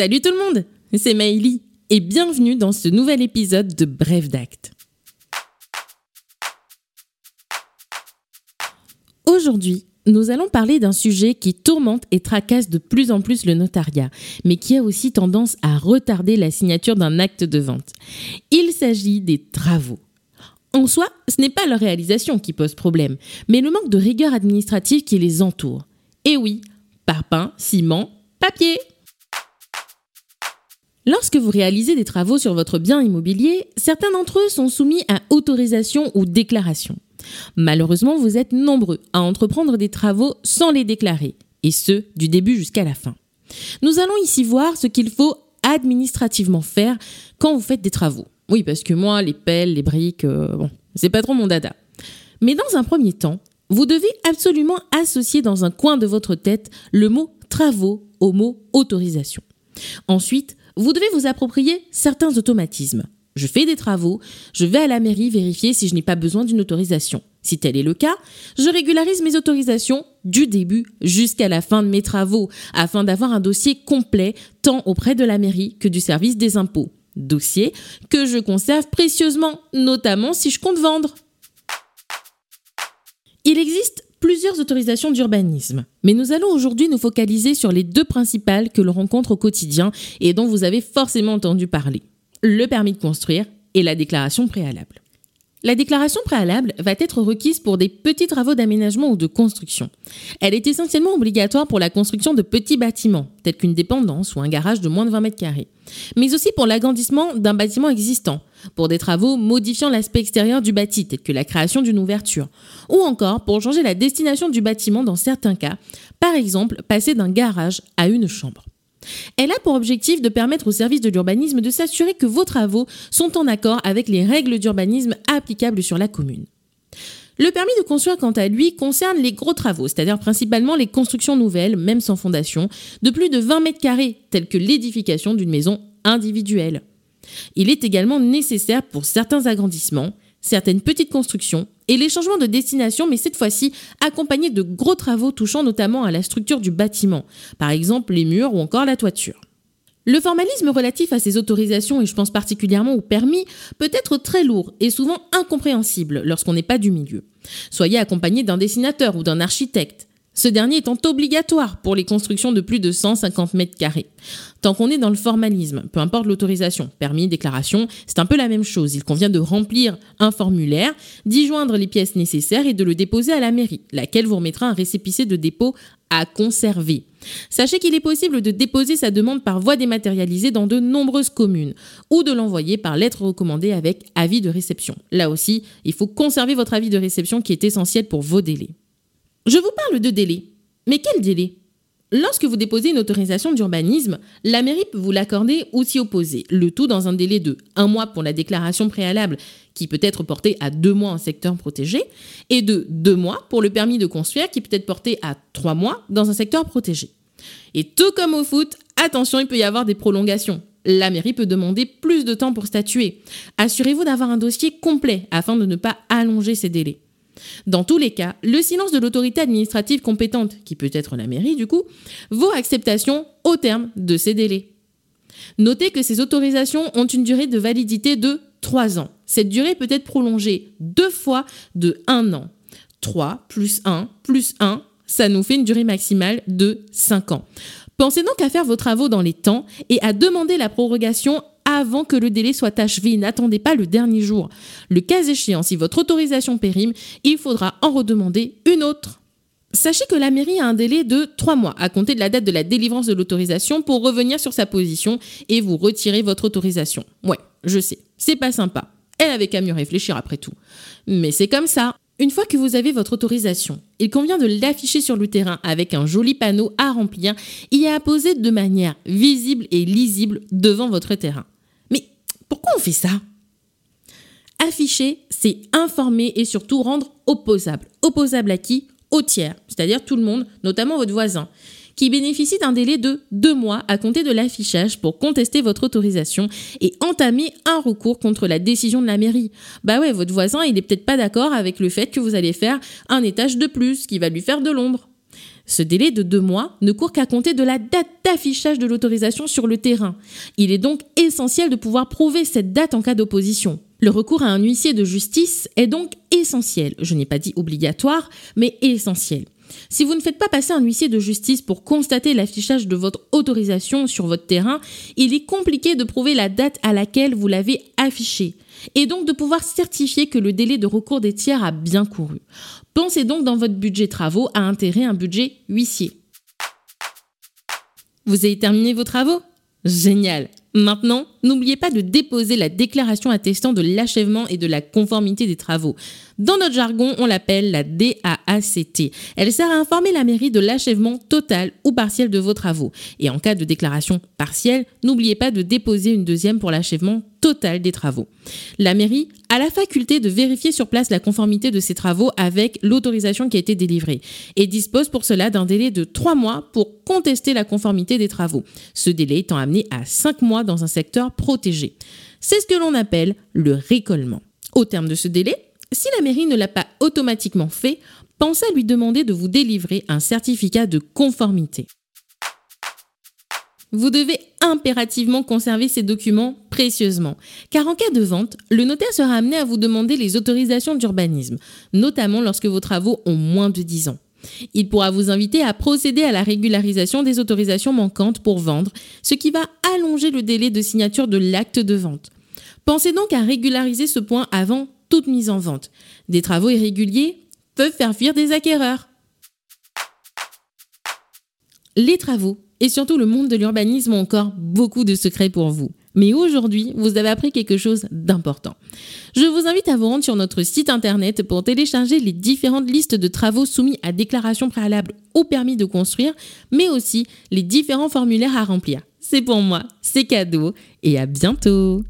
Salut tout le monde, c'est Maïli et bienvenue dans ce nouvel épisode de Bref d'acte. Aujourd'hui, nous allons parler d'un sujet qui tourmente et tracasse de plus en plus le notariat, mais qui a aussi tendance à retarder la signature d'un acte de vente. Il s'agit des travaux. En soi, ce n'est pas leur réalisation qui pose problème, mais le manque de rigueur administrative qui les entoure. Et oui, parpaing, ciment, papier. Lorsque vous réalisez des travaux sur votre bien immobilier, certains d'entre eux sont soumis à autorisation ou déclaration. Malheureusement, vous êtes nombreux à entreprendre des travaux sans les déclarer, et ce, du début jusqu'à la fin. Nous allons ici voir ce qu'il faut administrativement faire quand vous faites des travaux. Oui, parce que moi, les pelles, les briques, euh, bon, c'est pas trop mon dada. Mais dans un premier temps, vous devez absolument associer dans un coin de votre tête le mot travaux au mot autorisation. Ensuite, vous devez vous approprier certains automatismes. Je fais des travaux, je vais à la mairie vérifier si je n'ai pas besoin d'une autorisation. Si tel est le cas, je régularise mes autorisations du début jusqu'à la fin de mes travaux afin d'avoir un dossier complet tant auprès de la mairie que du service des impôts. Dossier que je conserve précieusement, notamment si je compte vendre. Il existe plusieurs autorisations d'urbanisme, mais nous allons aujourd'hui nous focaliser sur les deux principales que l'on rencontre au quotidien et dont vous avez forcément entendu parler. Le permis de construire et la déclaration préalable. La déclaration préalable va être requise pour des petits travaux d'aménagement ou de construction. Elle est essentiellement obligatoire pour la construction de petits bâtiments, tels qu'une dépendance ou un garage de moins de 20 mètres carrés, mais aussi pour l'agrandissement d'un bâtiment existant, pour des travaux modifiant l'aspect extérieur du bâti, tels que la création d'une ouverture, ou encore pour changer la destination du bâtiment dans certains cas, par exemple passer d'un garage à une chambre. Elle a pour objectif de permettre au service de l'urbanisme de s'assurer que vos travaux sont en accord avec les règles d'urbanisme applicables sur la commune. Le permis de construire, quant à lui, concerne les gros travaux, c'est-à-dire principalement les constructions nouvelles, même sans fondation, de plus de 20 mètres carrés, telles que l'édification d'une maison individuelle. Il est également nécessaire pour certains agrandissements, certaines petites constructions et les changements de destination, mais cette fois-ci accompagnés de gros travaux touchant notamment à la structure du bâtiment, par exemple les murs ou encore la toiture. Le formalisme relatif à ces autorisations, et je pense particulièrement au permis, peut être très lourd et souvent incompréhensible lorsqu'on n'est pas du milieu. Soyez accompagné d'un dessinateur ou d'un architecte ce dernier étant obligatoire pour les constructions de plus de 150 mètres carrés. Tant qu'on est dans le formalisme, peu importe l'autorisation, permis, déclaration, c'est un peu la même chose. Il convient de remplir un formulaire, d'y joindre les pièces nécessaires et de le déposer à la mairie, laquelle vous remettra un récépissé de dépôt à conserver. Sachez qu'il est possible de déposer sa demande par voie dématérialisée dans de nombreuses communes ou de l'envoyer par lettre recommandée avec avis de réception. Là aussi, il faut conserver votre avis de réception qui est essentiel pour vos délais. Je vous parle de délai. Mais quel délai? Lorsque vous déposez une autorisation d'urbanisme, la mairie peut vous l'accorder ou s'y opposer, le tout dans un délai de un mois pour la déclaration préalable, qui peut être portée à deux mois en secteur protégé, et de deux mois pour le permis de construire, qui peut être porté à trois mois dans un secteur protégé. Et tout comme au foot, attention, il peut y avoir des prolongations. La mairie peut demander plus de temps pour statuer. Assurez-vous d'avoir un dossier complet afin de ne pas allonger ces délais. Dans tous les cas, le silence de l'autorité administrative compétente, qui peut être la mairie du coup, vaut acceptation au terme de ces délais. Notez que ces autorisations ont une durée de validité de 3 ans. Cette durée peut être prolongée deux fois de 1 an. 3 plus 1 plus 1, ça nous fait une durée maximale de 5 ans. Pensez donc à faire vos travaux dans les temps et à demander la prorogation avant que le délai soit achevé. N'attendez pas le dernier jour. Le cas échéant, si votre autorisation périme, il faudra en redemander une autre. Sachez que la mairie a un délai de 3 mois à compter de la date de la délivrance de l'autorisation pour revenir sur sa position et vous retirer votre autorisation. Ouais, je sais, c'est pas sympa. Elle avait qu'à mieux réfléchir après tout. Mais c'est comme ça. Une fois que vous avez votre autorisation, il convient de l'afficher sur le terrain avec un joli panneau à remplir et à poser de manière visible et lisible devant votre terrain. Pourquoi on fait ça? Afficher, c'est informer et surtout rendre opposable. Opposable à qui? Au tiers, c'est-à-dire tout le monde, notamment votre voisin, qui bénéficie d'un délai de deux mois à compter de l'affichage pour contester votre autorisation et entamer un recours contre la décision de la mairie. Bah ouais, votre voisin, il est peut-être pas d'accord avec le fait que vous allez faire un étage de plus qui va lui faire de l'ombre. Ce délai de deux mois ne court qu'à compter de la date d'affichage de l'autorisation sur le terrain. Il est donc essentiel de pouvoir prouver cette date en cas d'opposition. Le recours à un huissier de justice est donc essentiel. Je n'ai pas dit obligatoire, mais essentiel. Si vous ne faites pas passer un huissier de justice pour constater l'affichage de votre autorisation sur votre terrain, il est compliqué de prouver la date à laquelle vous l'avez affiché et donc de pouvoir certifier que le délai de recours des tiers a bien couru. Pensez donc dans votre budget travaux à intégrer un budget huissier. Vous avez terminé vos travaux? Génial Maintenant, n'oubliez pas de déposer la déclaration attestant de l'achèvement et de la conformité des travaux. Dans notre jargon, on l'appelle la DAACT. Elle sert à informer la mairie de l'achèvement total ou partiel de vos travaux. Et en cas de déclaration partielle, n'oubliez pas de déposer une deuxième pour l'achèvement total des travaux. La mairie a la faculté de vérifier sur place la conformité de ces travaux avec l'autorisation qui a été délivrée et dispose pour cela d'un délai de trois mois pour contester la conformité des travaux, ce délai étant amené à cinq mois dans un secteur protégé. C'est ce que l'on appelle le récollement. Au terme de ce délai, si la mairie ne l'a pas automatiquement fait, pensez à lui demander de vous délivrer un certificat de conformité. Vous devez impérativement conserver ces documents précieusement, car en cas de vente, le notaire sera amené à vous demander les autorisations d'urbanisme, notamment lorsque vos travaux ont moins de 10 ans. Il pourra vous inviter à procéder à la régularisation des autorisations manquantes pour vendre, ce qui va allonger le délai de signature de l'acte de vente. Pensez donc à régulariser ce point avant toute mise en vente. Des travaux irréguliers peuvent faire fuir des acquéreurs. Les travaux et surtout le monde de l'urbanisme ont encore beaucoup de secrets pour vous. Mais aujourd'hui, vous avez appris quelque chose d'important. Je vous invite à vous rendre sur notre site internet pour télécharger les différentes listes de travaux soumis à déclaration préalable au permis de construire, mais aussi les différents formulaires à remplir. C'est pour moi, c'est cadeau et à bientôt